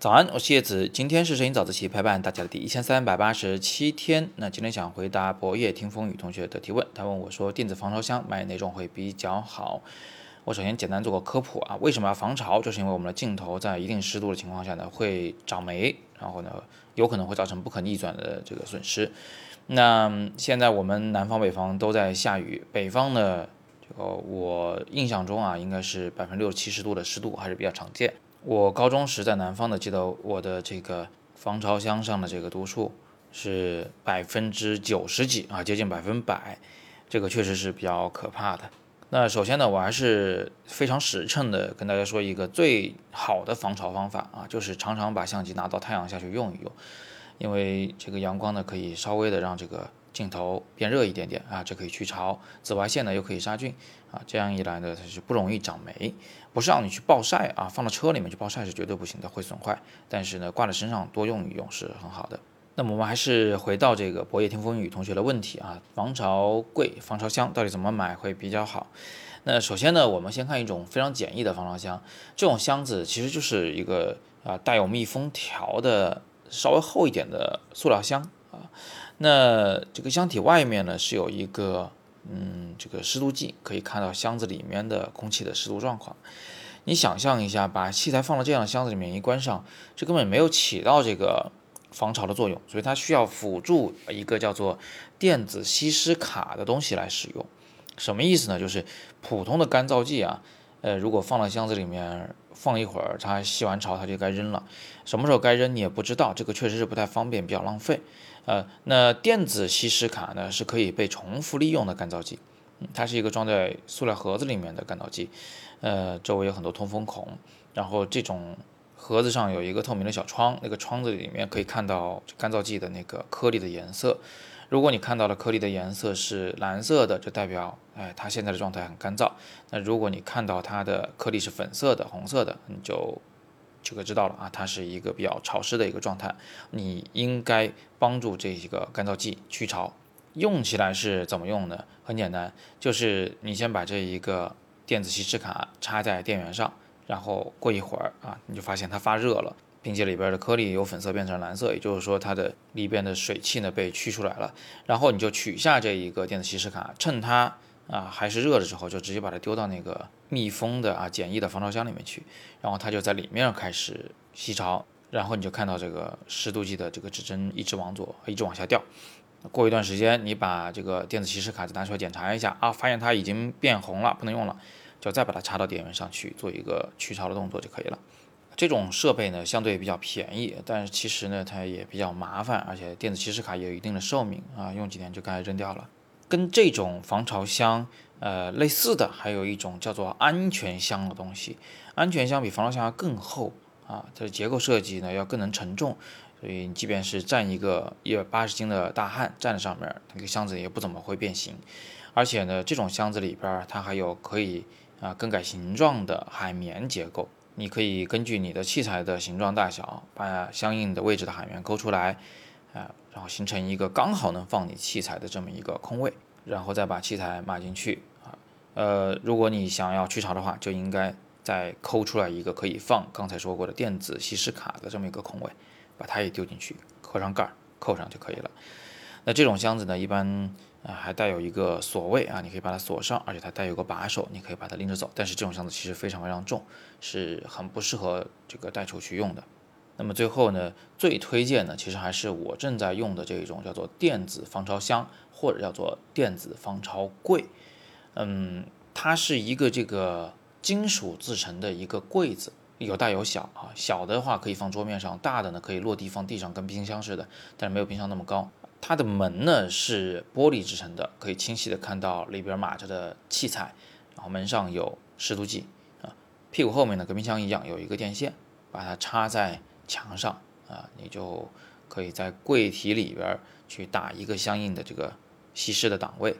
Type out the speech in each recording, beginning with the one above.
早安，我是叶子。今天是摄影早自习陪伴大家的第一千三百八十七天。那今天想回答博业听风雨同学的提问，他问我说，电子防潮箱买哪种会比较好？我首先简单做个科普啊，为什么要防潮？就是因为我们的镜头在一定湿度的情况下呢，会长霉，然后呢，有可能会造成不可逆转的这个损失。那现在我们南方、北方都在下雨，北方呢，这个我印象中啊，应该是百分之六七十度的湿度还是比较常见。我高中时在南方的，记得我的这个防潮箱上的这个度数是百分之九十几啊，接近百分百，这个确实是比较可怕的。那首先呢，我还是非常实诚的跟大家说一个最好的防潮方法啊，就是常常把相机拿到太阳下去用一用，因为这个阳光呢可以稍微的让这个。镜头变热一点点啊，这可以去潮，紫外线呢又可以杀菌啊，这样一来呢，它是不容易长霉。不是让你去暴晒啊，放到车里面去暴晒是绝对不行的，会损坏。但是呢，挂在身上多用一用是很好的。那么我们还是回到这个博业听风雨同学的问题啊，防潮柜、防潮箱到底怎么买会比较好？那首先呢，我们先看一种非常简易的防潮箱，这种箱子其实就是一个啊带有密封条的稍微厚一点的塑料箱啊。那这个箱体外面呢是有一个嗯这个湿度计，可以看到箱子里面的空气的湿度状况。你想象一下，把器材放到这样的箱子里面一关上，这根本没有起到这个防潮的作用，所以它需要辅助一个叫做电子吸湿卡的东西来使用。什么意思呢？就是普通的干燥剂啊，呃，如果放到箱子里面放一会儿，它吸完潮它就该扔了，什么时候该扔你也不知道，这个确实是不太方便，比较浪费。呃，那电子吸湿卡呢是可以被重复利用的干燥剂，它是一个装在塑料盒子里面的干燥剂，呃，周围有很多通风孔，然后这种盒子上有一个透明的小窗，那个窗子里面可以看到干燥剂的那个颗粒的颜色，如果你看到的颗粒的颜色是蓝色的，就代表，哎，它现在的状态很干燥，那如果你看到它的颗粒是粉色的、红色的，你就。就可知道了啊，它是一个比较潮湿的一个状态，你应该帮助这一个干燥剂去潮。用起来是怎么用呢？很简单，就是你先把这一个电子吸湿卡插在电源上，然后过一会儿啊，你就发现它发热了，并且里边的颗粒由粉色变成蓝色，也就是说它的里边的水汽呢被驱出来了。然后你就取下这一个电子吸湿卡，趁它。啊，还是热的时候，就直接把它丢到那个密封的啊简易的防潮箱里面去，然后它就在里面开始吸潮，然后你就看到这个湿度计的这个指针一直往左，一直往下掉。过一段时间，你把这个电子吸湿卡再拿出来检查一下啊，发现它已经变红了，不能用了，就再把它插到电源上去做一个去潮的动作就可以了。这种设备呢相对比较便宜，但是其实呢它也比较麻烦，而且电子骑士卡也有一定的寿命啊，用几年就该扔掉了。跟这种防潮箱，呃，类似的还有一种叫做安全箱的东西。安全箱比防潮箱要更厚啊，它的结构设计呢要更能承重，所以你即便是站一个一百八十斤的大汉站在上面，那个箱子也不怎么会变形。而且呢，这种箱子里边它还有可以啊更改形状的海绵结构，你可以根据你的器材的形状大小，把相应的位置的海绵抠出来。啊，然后形成一个刚好能放你器材的这么一个空位，然后再把器材码进去啊。呃，如果你想要去潮的话，就应该再抠出来一个可以放刚才说过的电子吸湿卡的这么一个空位，把它也丢进去，扣上盖儿，扣上就可以了。那这种箱子呢，一般啊还带有一个锁位啊，你可以把它锁上，而且它带有个把手，你可以把它拎着走。但是这种箱子其实非常非常重，是很不适合这个带出去用的。那么最后呢，最推荐的其实还是我正在用的这种叫做电子防潮箱，或者叫做电子防潮柜。嗯，它是一个这个金属制成的一个柜子，有大有小啊。小的话可以放桌面上，大的呢可以落地放地上，跟冰箱似的，但是没有冰箱那么高。它的门呢是玻璃制成的，可以清晰的看到里边码着的器材，然后门上有湿度计啊，屁股后面呢跟冰箱一样有一个电线，把它插在。墙上啊，你就可以在柜体里边去打一个相应的这个吸湿的档位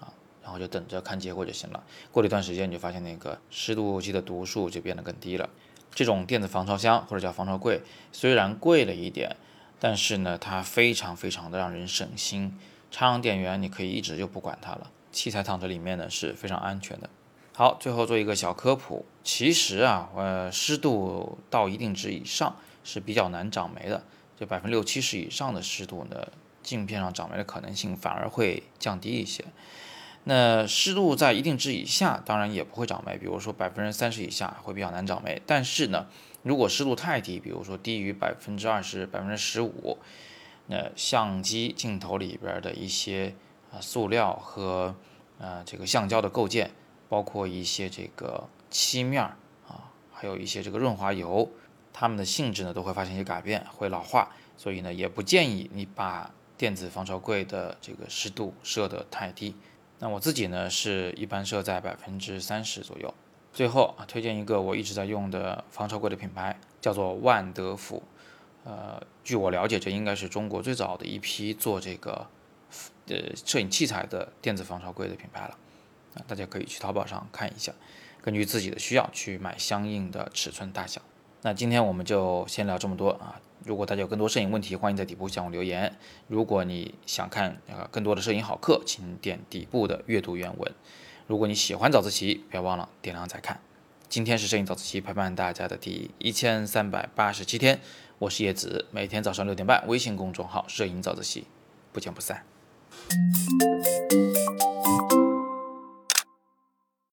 啊，然后就等着看结果就行了。过了一段时间，你就发现那个湿度计的读数就变得更低了。这种电子防潮箱或者叫防潮柜，虽然贵了一点，但是呢，它非常非常的让人省心。插上电源，你可以一直就不管它了。器材躺在里面呢是非常安全的。好，最后做一个小科普，其实啊，呃，湿度到一定值以上。是比较难长霉的，就百分之六七十以上的湿度呢，镜片上长霉的可能性反而会降低一些。那湿度在一定值以下，当然也不会长霉，比如说百分之三十以下会比较难长霉。但是呢，如果湿度太低，比如说低于百分之二十、百分之十五，那相机镜头里边的一些啊塑料和呃这个橡胶的构件，包括一些这个漆面啊，还有一些这个润滑油，它们的性质呢都会发生一些改变，会老化。所以呢，也不建议你把电子防潮柜的这个湿度设得太低。那我自己呢，是一般设在百分之三十左右。最后啊，推荐一个我一直在用的防潮柜的品牌，叫做万德福。呃，据我了解，这应该是中国最早的一批做这个呃摄影器材的电子防潮柜的品牌了。啊，大家可以去淘宝上看一下，根据自己的需要去买相应的尺寸大小。那今天我们就先聊这么多啊。如果大家有更多摄影问题，欢迎在底部向我留言。如果你想看呃更多的摄影好课，请点底部的阅读原文。如果你喜欢早自习，不要忘了点亮再看。今天是摄影早自习陪伴大家的第一千三百八十七天，我是叶子，每天早上六点半，微信公众号“摄影早自习”，不见不散。